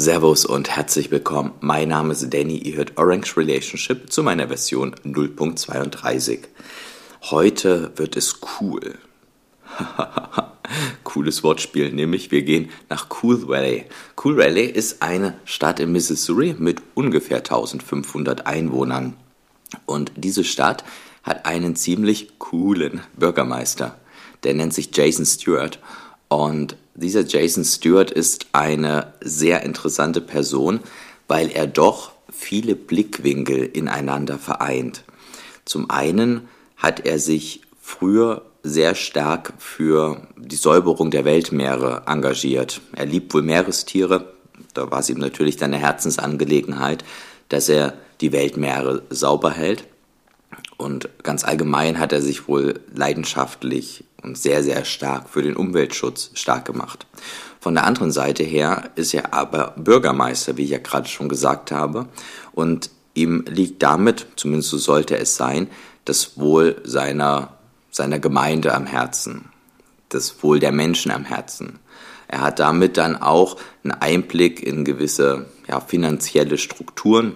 Servus und herzlich willkommen. Mein Name ist Danny, ihr hört Orange Relationship zu meiner Version 0.32. Heute wird es cool. Cooles Wortspiel, nämlich wir gehen nach Cool Valley. Cool Valley ist eine Stadt in Missouri mit ungefähr 1500 Einwohnern. Und diese Stadt hat einen ziemlich coolen Bürgermeister. Der nennt sich Jason Stewart. Und dieser Jason Stewart ist eine sehr interessante Person, weil er doch viele Blickwinkel ineinander vereint. Zum einen hat er sich früher sehr stark für die Säuberung der Weltmeere engagiert. Er liebt wohl Meerestiere, da war es ihm natürlich dann eine Herzensangelegenheit, dass er die Weltmeere sauber hält. Und ganz allgemein hat er sich wohl leidenschaftlich und sehr, sehr stark für den Umweltschutz stark gemacht. Von der anderen Seite her ist er aber Bürgermeister, wie ich ja gerade schon gesagt habe, und ihm liegt damit, zumindest so sollte es sein, das Wohl seiner, seiner Gemeinde am Herzen, das Wohl der Menschen am Herzen. Er hat damit dann auch einen Einblick in gewisse ja, finanzielle Strukturen,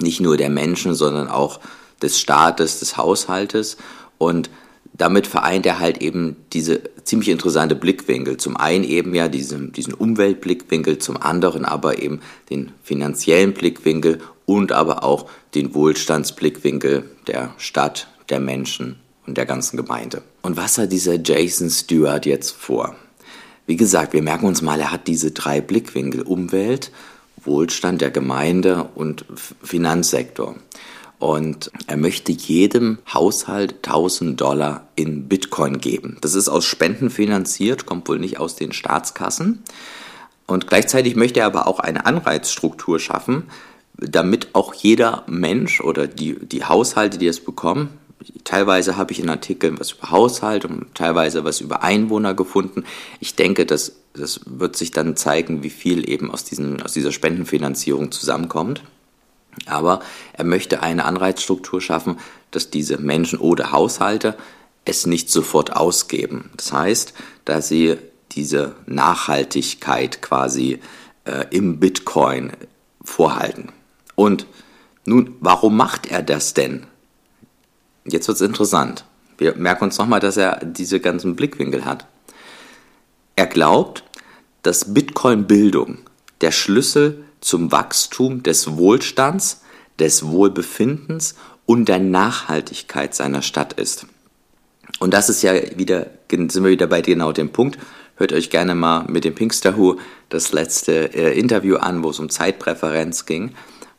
nicht nur der Menschen, sondern auch des Staates, des Haushaltes und damit vereint er halt eben diese ziemlich interessante Blickwinkel. Zum einen eben ja diesen, diesen Umweltblickwinkel, zum anderen aber eben den finanziellen Blickwinkel und aber auch den Wohlstandsblickwinkel der Stadt, der Menschen und der ganzen Gemeinde. Und was hat dieser Jason Stewart jetzt vor? Wie gesagt, wir merken uns mal, er hat diese drei Blickwinkel Umwelt, Wohlstand der Gemeinde und Finanzsektor. Und er möchte jedem Haushalt 1000 Dollar in Bitcoin geben. Das ist aus Spenden finanziert, kommt wohl nicht aus den Staatskassen. Und gleichzeitig möchte er aber auch eine Anreizstruktur schaffen, damit auch jeder Mensch oder die, die Haushalte, die es bekommen, teilweise habe ich in Artikeln was über Haushalt und teilweise was über Einwohner gefunden. Ich denke, das, das wird sich dann zeigen, wie viel eben aus, diesen, aus dieser Spendenfinanzierung zusammenkommt. Aber er möchte eine Anreizstruktur schaffen, dass diese Menschen oder Haushalte es nicht sofort ausgeben. Das heißt, dass sie diese Nachhaltigkeit quasi äh, im Bitcoin vorhalten. Und nun, warum macht er das denn? Jetzt wird es interessant. Wir merken uns nochmal, dass er diese ganzen Blickwinkel hat. Er glaubt, dass Bitcoin-Bildung der Schlüssel zum Wachstum des Wohlstands, des Wohlbefindens und der Nachhaltigkeit seiner Stadt ist. Und das ist ja wieder, sind wir wieder bei genau dem Punkt. Hört euch gerne mal mit dem Pinkster Who das letzte äh, Interview an, wo es um Zeitpräferenz ging,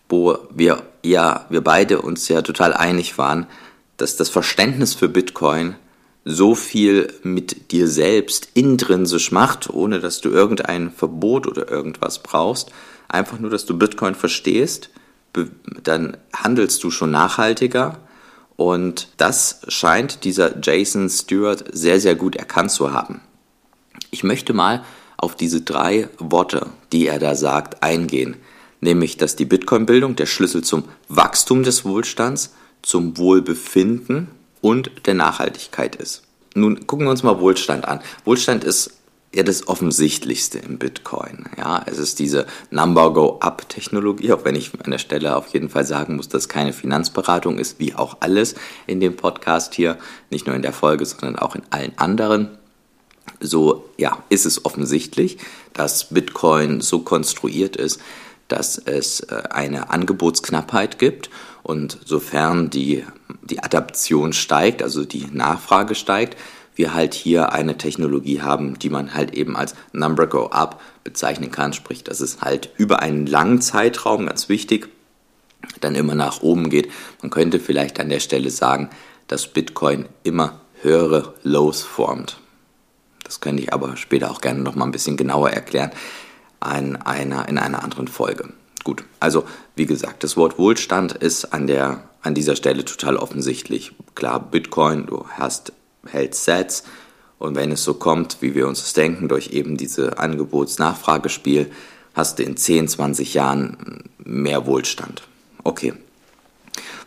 wo wir ja, wir beide uns ja total einig waren, dass das Verständnis für Bitcoin so viel mit dir selbst intrinsisch macht, ohne dass du irgendein Verbot oder irgendwas brauchst, einfach nur, dass du Bitcoin verstehst, dann handelst du schon nachhaltiger. Und das scheint dieser Jason Stewart sehr, sehr gut erkannt zu haben. Ich möchte mal auf diese drei Worte, die er da sagt, eingehen. Nämlich, dass die Bitcoin-Bildung der Schlüssel zum Wachstum des Wohlstands, zum Wohlbefinden und der Nachhaltigkeit ist. Nun gucken wir uns mal Wohlstand an. Wohlstand ist ja das Offensichtlichste im Bitcoin. Ja, es ist diese Number-Go-Up-Technologie, auch wenn ich an der Stelle auf jeden Fall sagen muss, dass keine Finanzberatung ist, wie auch alles in dem Podcast hier, nicht nur in der Folge, sondern auch in allen anderen. So, ja, ist es offensichtlich, dass Bitcoin so konstruiert ist, dass es äh, eine Angebotsknappheit gibt und sofern die, die Adaption steigt, also die Nachfrage steigt, wir halt hier eine Technologie haben, die man halt eben als Number Go Up bezeichnen kann, sprich, dass es halt über einen langen Zeitraum, ganz wichtig, dann immer nach oben geht. Man könnte vielleicht an der Stelle sagen, dass Bitcoin immer höhere Lows formt. Das könnte ich aber später auch gerne noch mal ein bisschen genauer erklären in einer, in einer anderen Folge. Gut, also wie gesagt, das Wort Wohlstand ist an, der, an dieser Stelle total offensichtlich. Klar, Bitcoin, du hast hält Sets und wenn es so kommt, wie wir uns das denken, durch eben diese Angebots-Nachfragespiel, hast du in 10, 20 Jahren mehr Wohlstand. Okay.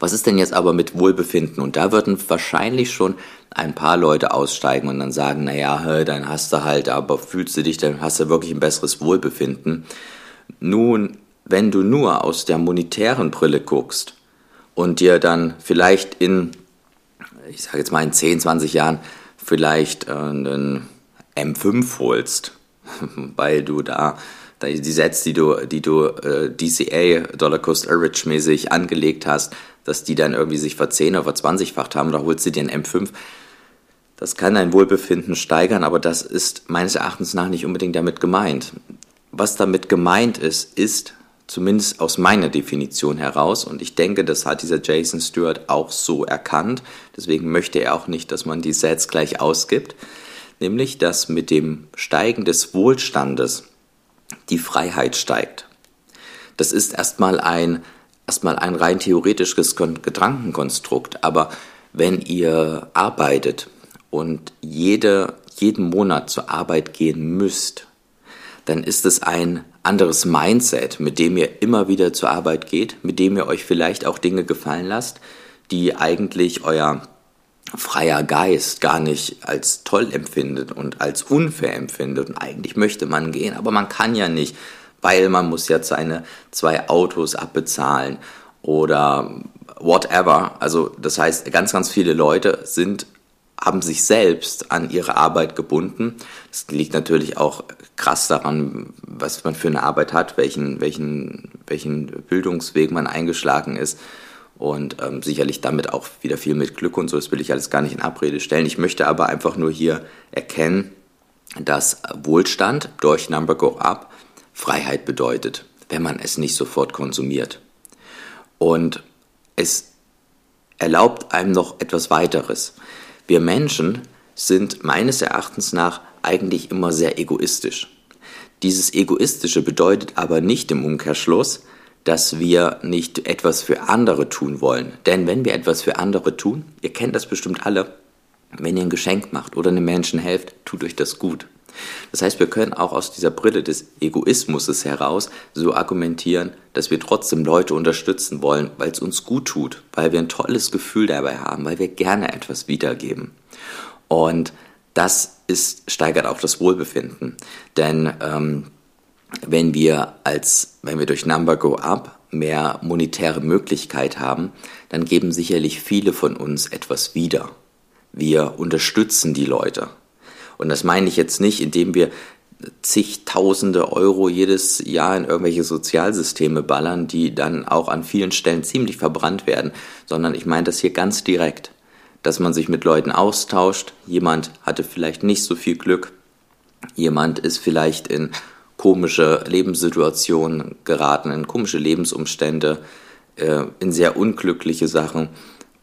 Was ist denn jetzt aber mit Wohlbefinden? Und da würden wahrscheinlich schon ein paar Leute aussteigen und dann sagen, naja, dann hast du halt, aber fühlst du dich, dann hast du wirklich ein besseres Wohlbefinden. Nun, wenn du nur aus der monetären Brille guckst und dir dann vielleicht in, ich sage jetzt mal in 10, 20 Jahren vielleicht äh, einen M5 holst, weil du da die Sets, die du, die du äh, DCA, Dollar Cost Average mäßig angelegt hast, dass die dann irgendwie sich verzehn oder verzwanzigfacht haben, oder holst du dir einen M5. Das kann dein Wohlbefinden steigern, aber das ist meines Erachtens nach nicht unbedingt damit gemeint. Was damit gemeint ist, ist, zumindest aus meiner Definition heraus, und ich denke, das hat dieser Jason Stewart auch so erkannt, deswegen möchte er auch nicht, dass man die Sets gleich ausgibt, nämlich dass mit dem Steigen des Wohlstandes die Freiheit steigt. Das ist erstmal ein, erstmal ein rein theoretisches Gedankenkonstrukt, aber wenn ihr arbeitet und jede, jeden Monat zur Arbeit gehen müsst, dann ist es ein anderes Mindset, mit dem ihr immer wieder zur Arbeit geht, mit dem ihr euch vielleicht auch Dinge gefallen lasst, die eigentlich euer freier Geist gar nicht als toll empfindet und als unfair empfindet. Und eigentlich möchte man gehen, aber man kann ja nicht, weil man muss jetzt seine zwei Autos abbezahlen oder whatever. Also das heißt, ganz, ganz viele Leute sind haben sich selbst an ihre Arbeit gebunden. Das liegt natürlich auch krass daran, was man für eine Arbeit hat, welchen, welchen, welchen Bildungsweg man eingeschlagen ist und ähm, sicherlich damit auch wieder viel mit Glück und so, das will ich alles gar nicht in Abrede stellen. Ich möchte aber einfach nur hier erkennen, dass Wohlstand durch Number Go Up Freiheit bedeutet, wenn man es nicht sofort konsumiert. Und es erlaubt einem noch etwas weiteres. Wir Menschen sind meines Erachtens nach eigentlich immer sehr egoistisch. Dieses Egoistische bedeutet aber nicht im Umkehrschluss, dass wir nicht etwas für andere tun wollen. Denn wenn wir etwas für andere tun, ihr kennt das bestimmt alle, wenn ihr ein Geschenk macht oder einem Menschen helft, tut euch das gut. Das heißt, wir können auch aus dieser Brille des Egoismus heraus so argumentieren, dass wir trotzdem Leute unterstützen wollen, weil es uns gut tut, weil wir ein tolles Gefühl dabei haben, weil wir gerne etwas wiedergeben. Und das ist, steigert auch das Wohlbefinden. Denn ähm, wenn wir als, wenn wir durch Number Go Up mehr monetäre Möglichkeit haben, dann geben sicherlich viele von uns etwas wieder. Wir unterstützen die Leute. Und das meine ich jetzt nicht, indem wir zigtausende Euro jedes Jahr in irgendwelche Sozialsysteme ballern, die dann auch an vielen Stellen ziemlich verbrannt werden, sondern ich meine das hier ganz direkt, dass man sich mit Leuten austauscht. Jemand hatte vielleicht nicht so viel Glück, jemand ist vielleicht in komische Lebenssituationen geraten, in komische Lebensumstände, äh, in sehr unglückliche Sachen.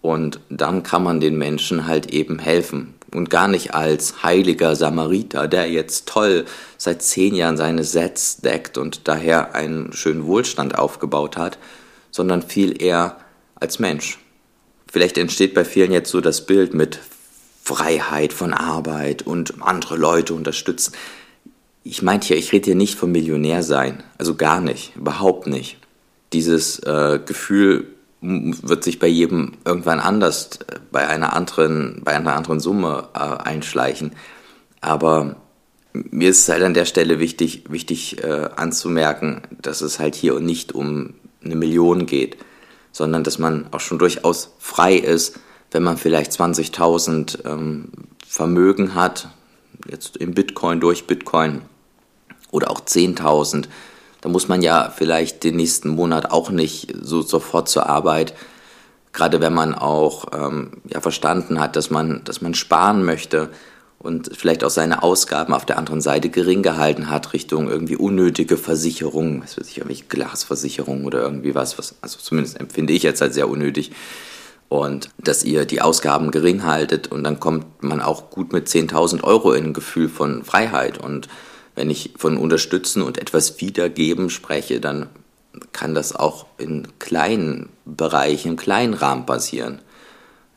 Und dann kann man den Menschen halt eben helfen. Und gar nicht als heiliger Samariter, der jetzt toll seit zehn Jahren seine Sets deckt und daher einen schönen Wohlstand aufgebaut hat, sondern viel eher als Mensch. Vielleicht entsteht bei vielen jetzt so das Bild mit Freiheit von Arbeit und andere Leute unterstützen ich meinte ja, ich rede hier nicht vom Millionär sein. Also gar nicht, überhaupt nicht. Dieses äh, Gefühl wird sich bei jedem irgendwann anders, äh, bei einer anderen, bei einer anderen Summe äh, einschleichen. Aber mir ist es halt an der Stelle wichtig, wichtig äh, anzumerken, dass es halt hier nicht um eine Million geht, sondern dass man auch schon durchaus frei ist, wenn man vielleicht 20.000 ähm, Vermögen hat, jetzt im Bitcoin durch Bitcoin oder auch 10.000, da muss man ja vielleicht den nächsten Monat auch nicht so sofort zur Arbeit, gerade wenn man auch ähm, ja, verstanden hat, dass man, dass man sparen möchte und vielleicht auch seine Ausgaben auf der anderen Seite gering gehalten hat, Richtung irgendwie unnötige Versicherungen, was weiß ich, irgendwelche Glasversicherungen oder irgendwie was, was, also zumindest empfinde ich jetzt als sehr unnötig. Und dass ihr die Ausgaben gering haltet und dann kommt man auch gut mit 10.000 Euro in ein Gefühl von Freiheit und wenn ich von unterstützen und etwas wiedergeben spreche, dann kann das auch in kleinen Bereichen, im kleinen Rahmen passieren.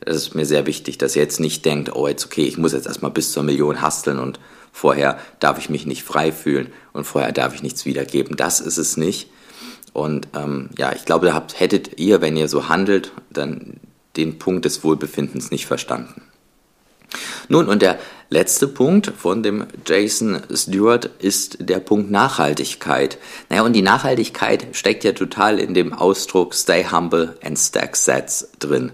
Das ist mir sehr wichtig, dass ihr jetzt nicht denkt, oh jetzt okay, ich muss jetzt erstmal bis zur Million hasteln und vorher darf ich mich nicht frei fühlen und vorher darf ich nichts wiedergeben. Das ist es nicht. Und ähm, ja, ich glaube, da habt, hättet ihr, wenn ihr so handelt, dann den Punkt des Wohlbefindens nicht verstanden. Nun, und der letzte Punkt von dem Jason Stewart ist der Punkt Nachhaltigkeit. Naja, und die Nachhaltigkeit steckt ja total in dem Ausdruck Stay Humble and Stack Sets drin.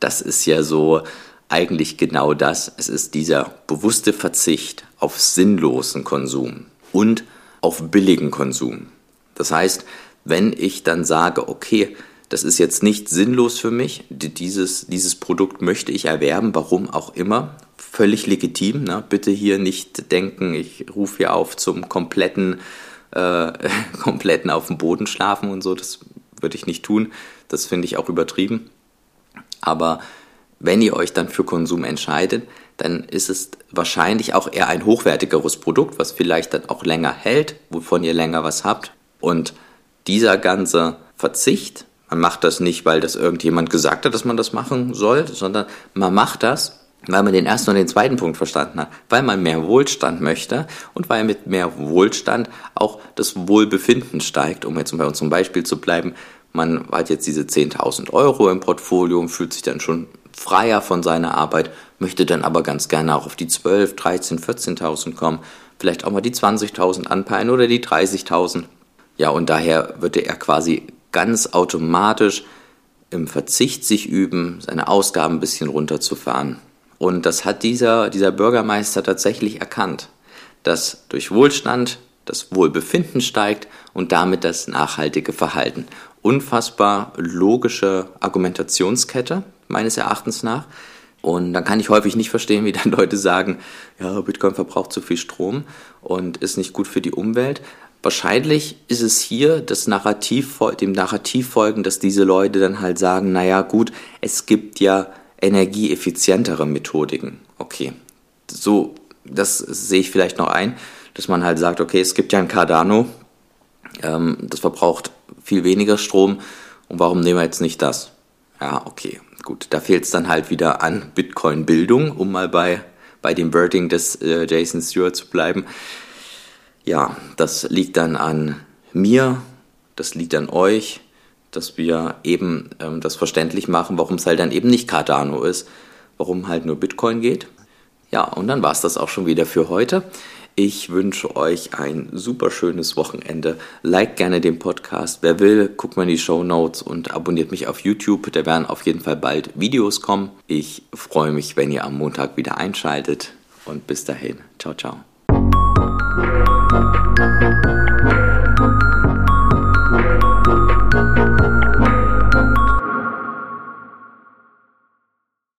Das ist ja so eigentlich genau das. Es ist dieser bewusste Verzicht auf sinnlosen Konsum und auf billigen Konsum. Das heißt, wenn ich dann sage, okay, das ist jetzt nicht sinnlos für mich, dieses, dieses Produkt möchte ich erwerben, warum auch immer, völlig legitim. Ne? Bitte hier nicht denken, ich rufe hier auf zum kompletten, äh, kompletten auf dem Boden schlafen und so, das würde ich nicht tun, das finde ich auch übertrieben. Aber wenn ihr euch dann für Konsum entscheidet, dann ist es wahrscheinlich auch eher ein hochwertigeres Produkt, was vielleicht dann auch länger hält, wovon ihr länger was habt. Und dieser ganze Verzicht, man macht das nicht, weil das irgendjemand gesagt hat, dass man das machen soll, sondern man macht das, weil man den ersten und den zweiten Punkt verstanden hat, weil man mehr Wohlstand möchte und weil mit mehr Wohlstand auch das Wohlbefinden steigt, um jetzt bei unserem Beispiel zu bleiben. Man hat jetzt diese 10.000 Euro im Portfolio und fühlt sich dann schon freier von seiner Arbeit, möchte dann aber ganz gerne auch auf die 12, 13, 14.000 kommen, vielleicht auch mal die 20.000 anpeilen oder die 30.000. Ja, und daher würde er quasi ganz automatisch im Verzicht sich üben, seine Ausgaben ein bisschen runterzufahren. Und das hat dieser, dieser Bürgermeister tatsächlich erkannt, dass durch Wohlstand das Wohlbefinden steigt und damit das nachhaltige Verhalten. Unfassbar logische Argumentationskette, meines Erachtens nach. Und dann kann ich häufig nicht verstehen, wie dann Leute sagen, ja, Bitcoin verbraucht zu viel Strom und ist nicht gut für die Umwelt. Wahrscheinlich ist es hier das Narrativ, dem Narrativ folgen, dass diese Leute dann halt sagen, naja gut, es gibt ja energieeffizientere Methodiken. Okay, so, das sehe ich vielleicht noch ein, dass man halt sagt, okay, es gibt ja ein Cardano, ähm, das verbraucht viel weniger Strom und warum nehmen wir jetzt nicht das? Ja, okay, gut, da fehlt es dann halt wieder an Bitcoin-Bildung, um mal bei, bei dem Wording des äh, Jason Stewart zu bleiben. Ja, das liegt dann an mir, das liegt an euch, dass wir eben ähm, das verständlich machen, warum es halt dann eben nicht Cardano ist, warum halt nur Bitcoin geht. Ja, und dann war es das auch schon wieder für heute. Ich wünsche euch ein super schönes Wochenende. Like gerne den Podcast. Wer will, guckt mal in die Show Notes und abonniert mich auf YouTube. Da werden auf jeden Fall bald Videos kommen. Ich freue mich, wenn ihr am Montag wieder einschaltet. Und bis dahin. Ciao, ciao. Thank you.